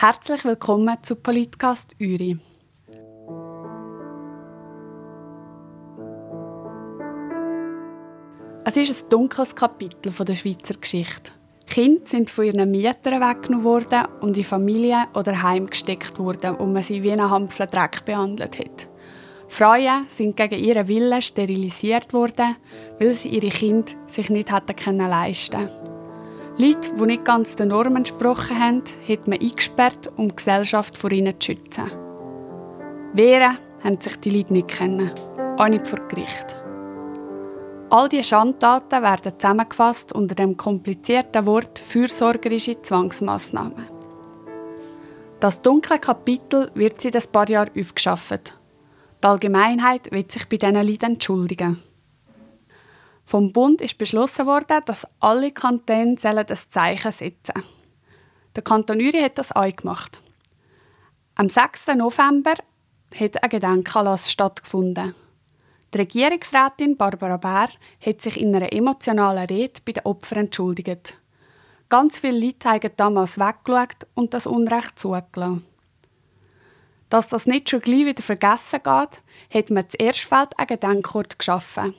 Herzlich willkommen zu Politcast Uri. Es ist ein dunkles Kapitel der Schweizer Geschichte. Kinder sind von ihren Mietern weggenommen worden und in Familien oder Heim gesteckt worden, wo man sie wie einen Hampfel Dreck behandelt hat. Frauen sind gegen ihren Willen sterilisiert worden, weil sie ihre Kinder sich nicht hätten leisten können. Leute, die nicht ganz den Normen entsprochen haben, hat man eingesperrt, um die Gesellschaft vor ihnen zu schützen. Wehren haben sich die Leute nicht kennen, auch nicht vor Gericht. All diese Schandtaten werden zusammengefasst unter dem komplizierten Wort fürsorgerische Zwangsmaßnahmen. Das dunkle Kapitel wird seit ein paar Jahren aufgeschafft. Die Allgemeinheit wird sich bei diesen Leuten entschuldigen. Vom Bund ist beschlossen worden, dass alle Kantone das Zeichen setzen sollen. Der Kanton Uri hat das auch gemacht. Am 6. November hat ein Gedenkanlass stattgefunden. Die Regierungsrätin Barbara Bär hat sich in einer emotionalen Rede bei den Opfern entschuldigt. Ganz viele Leute haben damals weggeschaut und das Unrecht zugelassen. Dass das nicht schon gleich wieder vergessen geht, hat man zu Erstfeld einen Gedenkort geschaffen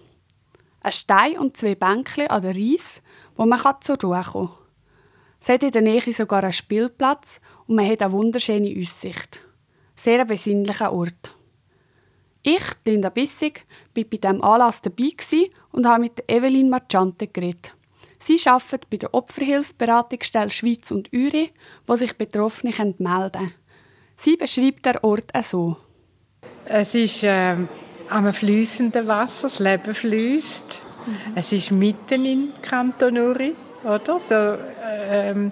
ein Stein und zwei Bänkchen an der Reis, wo man zur Ruhe kommen kann. Es hat in der Nähe sogar einen Spielplatz und man hat eine wunderschöne Aussicht. Sehr ein besinnlicher Ort. Ich, Linda Bissig, war bei diesem Anlass dabei und habe mit Evelyn Marchante geredet. Sie arbeitet bei der Opferhilfsberatungsstelle Schweiz und Uri, wo sich Betroffene melden können. Sie beschreibt den Ort so. Es ist äh, am fließenden Wasser, das Leben fließt. Mhm. Es ist mitten im Kanton Uri, oder? So, ähm,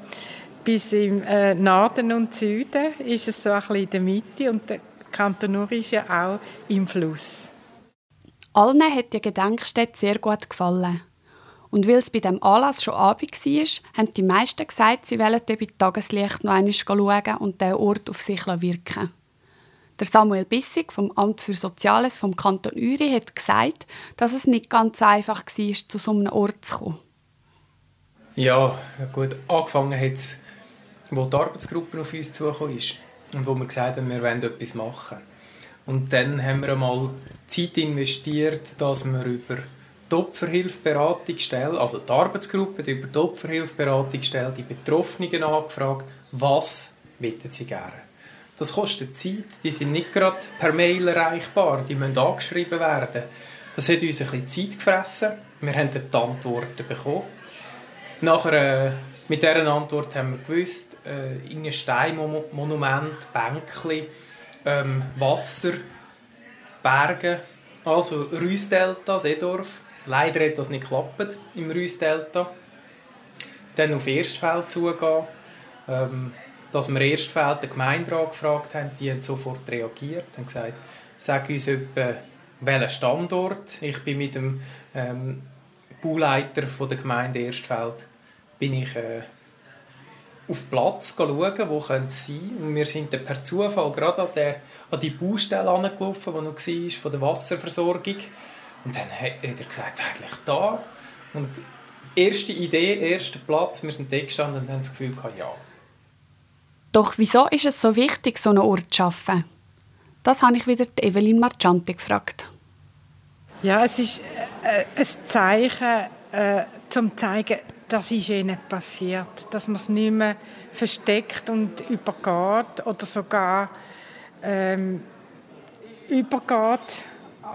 bis im äh, Norden und Süden ist es so ein bisschen in der Mitte und der Kanton Uri ist ja auch im Fluss. Allen hat die Gedenkstätte sehr gut gefallen. Und weil es bei dem Anlass schon Abend war, haben die meisten gesagt, sie wollen bei Tageslicht noch einmal schauen und den Ort auf sich wirken der Samuel Bissig vom Amt für Soziales vom Kanton Uri hat gesagt, dass es nicht ganz einfach war, zu so einem Ort zu kommen. Ja, gut. Angefangen hat es, wo die Arbeitsgruppe auf uns zugekommen ist und wo wir gesagt haben, wir wollen etwas machen. Und dann haben wir einmal Zeit investiert, dass wir über die Opferhilfberatungsstelle, also die Arbeitsgruppe, die über die Opferhilfberatungsstelle, die Betroffenen angefragt, was wollen sie gerne. Das kostet Zeit. Die sind nicht gerade per Mail erreichbar. Die müssen angeschrieben werden. Das hat uns ein bisschen Zeit gefressen. Wir haben die Antworten bekommen. Nachher, äh, mit dieser Antwort haben wir gewusst, äh, ein Steinmonument, Bänkli, ähm, Wasser, Berge, also Rüssdelta, Seedorf. Leider hat das nicht geklappt im Rüssdelta. Dann auf Erstfeld zugehen. Ähm, dass wir Erstfeld den Gemeinderat gefragt haben, die haben sofort reagiert und gesagt, sag uns etwa, welchen Standort. Ich bin mit dem ähm, Bauleiter von der Gemeinde Erstfeld bin ich äh, auf Platz schauen, wo können sie sein. Und wir sind dann per Zufall gerade an, der, an die Baustelle angelaufen, die noch war, von der Wasserversorgung. Und dann hat er gesagt, eigentlich da. Und erste Idee, erster Platz, wir sind da gestanden und haben das Gefühl gehabt, ja, doch wieso ist es so wichtig, so einen Ort zu schaffen? Das habe ich wieder Evelyn Marchanti gefragt. Ja, es ist äh, ein Zeichen, äh, zum zeigen, das ist ihnen passiert, dass man es nicht mehr versteckt und übergeht oder sogar ähm, übergeht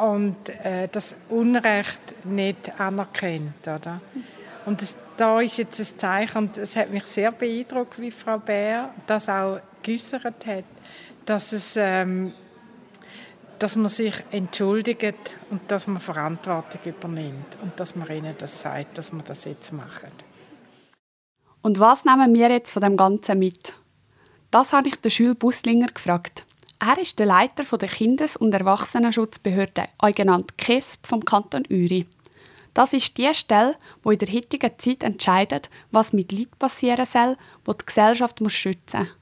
und äh, das Unrecht nicht anerkennt, oder? Und das, da ist jetzt ein Zeichen, und es hat mich sehr beeindruckt, wie Frau Bär das auch geäußert hat, dass, es, ähm, dass man sich entschuldigt und dass man Verantwortung übernimmt und dass man ihnen das sagt, dass man das jetzt macht. Und was nehmen wir jetzt von dem Ganzen mit? Das habe ich den Schül Buslinger gefragt. Er ist der Leiter der Kindes- und Erwachsenenschutzbehörde, auch genannt KESB vom Kanton Uri. Das ist die Stelle, wo in der heutigen Zeit entscheidet, was mit Leid passieren soll, wo die Gesellschaft schützen muss.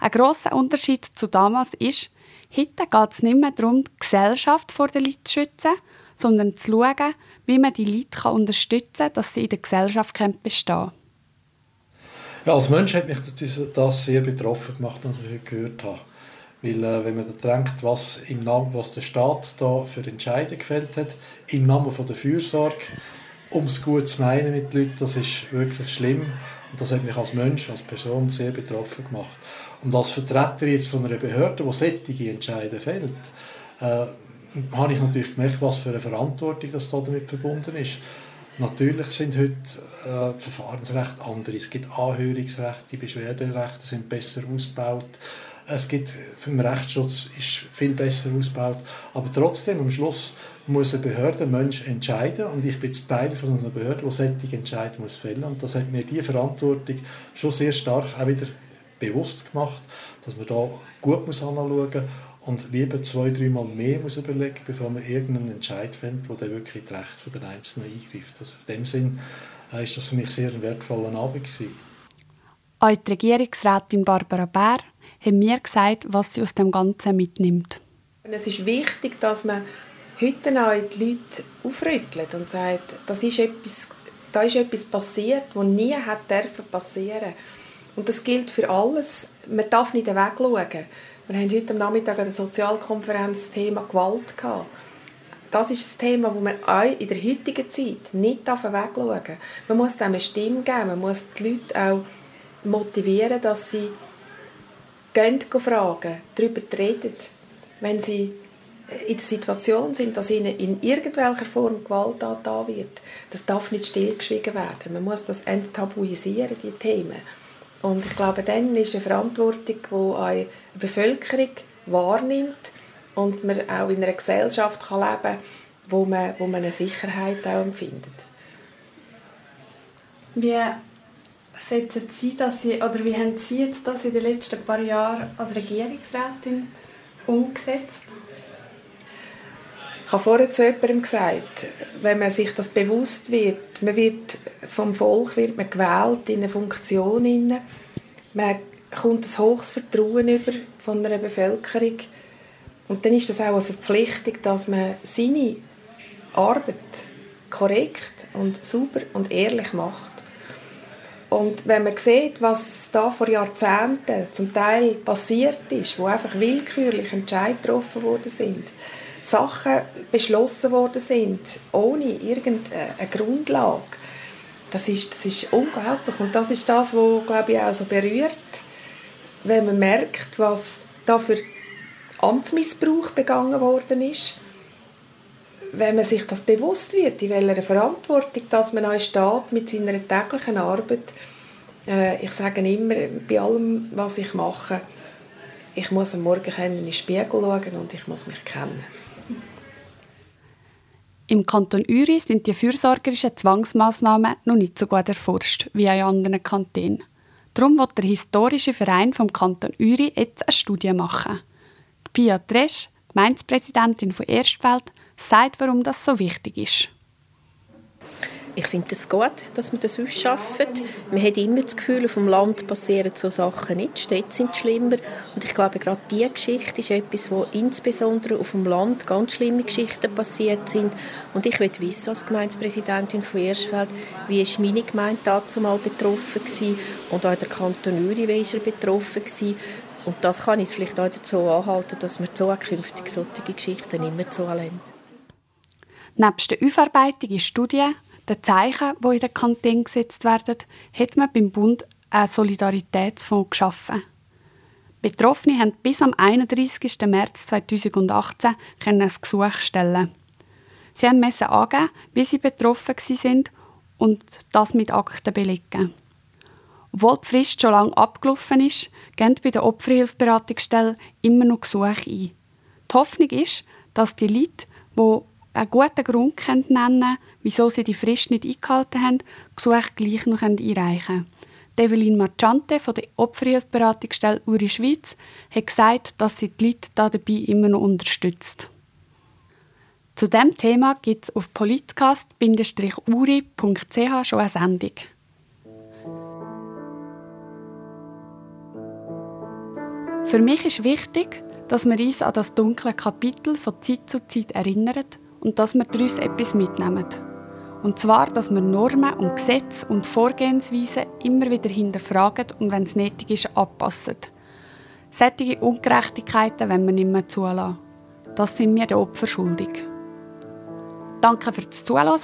Ein grosser Unterschied zu damals ist, heute geht es nicht mehr darum, die Gesellschaft vor den Leuten zu schützen, sondern zu schauen, wie man die Leute unterstützen kann, dass sie in der Gesellschaft bestehen können. Ja, als Mensch hat mich das sehr betroffen gemacht, was ich gehört habe. Weil, äh, wenn man da denkt, was, im Namen, was der Staat da für Entscheidungen gefällt hat, im Namen von der Fürsorge, um es gut zu meinen mit den Leuten, das ist wirklich schlimm. Und das hat mich als Mensch, als Person sehr betroffen gemacht. Und als Vertreter jetzt von einer Behörde, die solche Entscheidungen fällt, äh, habe ich natürlich gemerkt, was für eine Verantwortung das da damit verbunden ist. Natürlich sind heute äh, die Verfahrensrechte andere. Es gibt Anhörungsrechte, die Beschwerderechte sind besser ausgebaut. Es gibt im Rechtsschutz ist viel besser ausgebaut. Aber trotzdem, am Schluss muss eine Behörde, ein Mensch entscheiden. Und ich bin Teil von einer Behörde, die solche Entscheidungen muss fällen Und das hat mir diese Verantwortung schon sehr stark auch wieder bewusst gemacht, dass man da gut muss anschauen muss und lieber zwei, dreimal mehr muss überlegen, bevor man irgendeinen Entscheid findet, der dann wirklich das Recht der Einzelnen eingreift. Also in dem Sinn äh, ist das für mich sehr ein wertvoller Abend gewesen. Auch die Regierungsrätin Barbara Bär hat mir gesagt, was sie aus dem Ganzen mitnimmt. Es ist wichtig, dass man heute auch die Leute aufrüttelt und sagt, das ist etwas, da ist etwas passiert, was nie passieren Und das gilt für alles. Man darf nicht wegschauen. Wir haben heute am Nachmittag an der Sozialkonferenz das Thema Gewalt gehabt. Das ist ein Thema, das man auch in der heutigen Zeit nicht wegschauen darf. Man muss dem eine Stimme geben, man muss die Leute auch motivieren, dass sie gehen, fragen, darüber reden, wenn sie in der Situation sind, dass ihnen in irgendwelcher Form Gewalt da wird. Das darf nicht stillgeschwiegen werden. Man muss das enttabuisieren, die Themen. Und ich glaube, dann ist eine Verantwortung, die eine Bevölkerung wahrnimmt und man auch in einer Gesellschaft kann leben kann, wo man, wo man eine Sicherheit auch empfindet. Wie setzen Sie das, oder wie haben Sie jetzt das in den letzten paar Jahren als Regierungsrätin umgesetzt? Ich habe vorher zu jemandem gesagt, wenn man sich das bewusst wird, man wird vom Volk wird man gewählt in eine Funktion inne, man kommt ein hohes Vertrauen über von einer Bevölkerung und dann ist das auch eine Verpflichtung, dass man seine Arbeit korrekt und sauber und ehrlich macht. Und wenn man sieht, was da vor Jahrzehnten zum Teil passiert ist, wo einfach willkürlich Entscheidungen getroffen worden sind, Sachen beschlossen worden sind, ohne irgendeine Grundlage. Das ist, das ist unglaublich. Und das ist das, was, glaube ich, auch so berührt, wenn man merkt, was da für Amtsmissbrauch begangen worden ist. Wenn man sich das bewusst wird, in welcher Verantwortung dass man auch steht mit seiner täglichen Arbeit. Äh, ich sage immer, bei allem, was ich mache, ich muss am Morgen in den Spiegel schauen und ich muss mich kennen. Im Kanton Uri sind die fürsorgerischen Zwangsmaßnahmen noch nicht so gut erforscht wie in anderen Kantonen. Darum wird der historische Verein vom Kanton Uri jetzt eine Studie machen. Pia Tresch, Gemeindepräsidentin von Erstwelt, sagt, warum das so wichtig ist. Ich finde es gut, dass wir das ausschaffen. Man hat immer das Gefühl, auf dem Land passieren so Sachen nicht. Städte sind schlimmer. Und ich glaube, gerade diese Geschichte ist etwas, wo insbesondere auf dem Land ganz schlimme Geschichten passiert sind. Und ich will wissen, als Gemeindepräsidentin von Erstfeld, wie ist meine Gemeinde dazu mal betroffen gewesen und auch der Kanton Uri, wie betroffen gewesen. Und das kann ich vielleicht auch dazu anhalten, dass wir zukünftig solche Geschichten immer zuhören. Neben der Aufarbeitung in Studien den Zeichen, die in den Kanton gesetzt werden, hat man beim Bund einen Solidaritätsfonds geschaffen. Betroffene haben bis am 31. März 2018 ein Gesuch stellen. Sie mussten angeben, wie sie betroffen sind und das mit Akten belegen. Obwohl die Frist schon lange abgelaufen ist, gehen bei der Opferhilfberatungsstelle immer noch Gesuche ein. Die Hoffnung ist, dass die Leute, die einen guten Grund nennen wieso sie die Frist nicht eingehalten haben, Gesuche gleich noch einreichen können. Evelyn Marchante von der Opferhilfberatungsstelle Uri Schweiz hat gesagt, dass sie die Leute dabei immer noch unterstützt. Zu diesem Thema gibt es auf politcast-uri.ch schon eine Sendung. Für mich ist wichtig, dass wir uns an das dunkle Kapitel von Zeit zu Zeit erinnern und dass wir daraus etwas mitnehmen. Und zwar, dass wir Normen und Gesetze und Vorgehensweisen immer wieder hinterfragen und wenn es nötig ist, anpassen. Sättige Ungerechtigkeiten wenn wir nicht mehr zulassen. Das sind wir den Opfern schuldig. Danke fürs Zuhören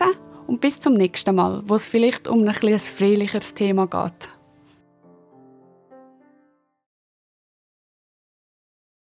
und bis zum nächsten Mal, wo es vielleicht um ein, ein friedlicheres Thema geht.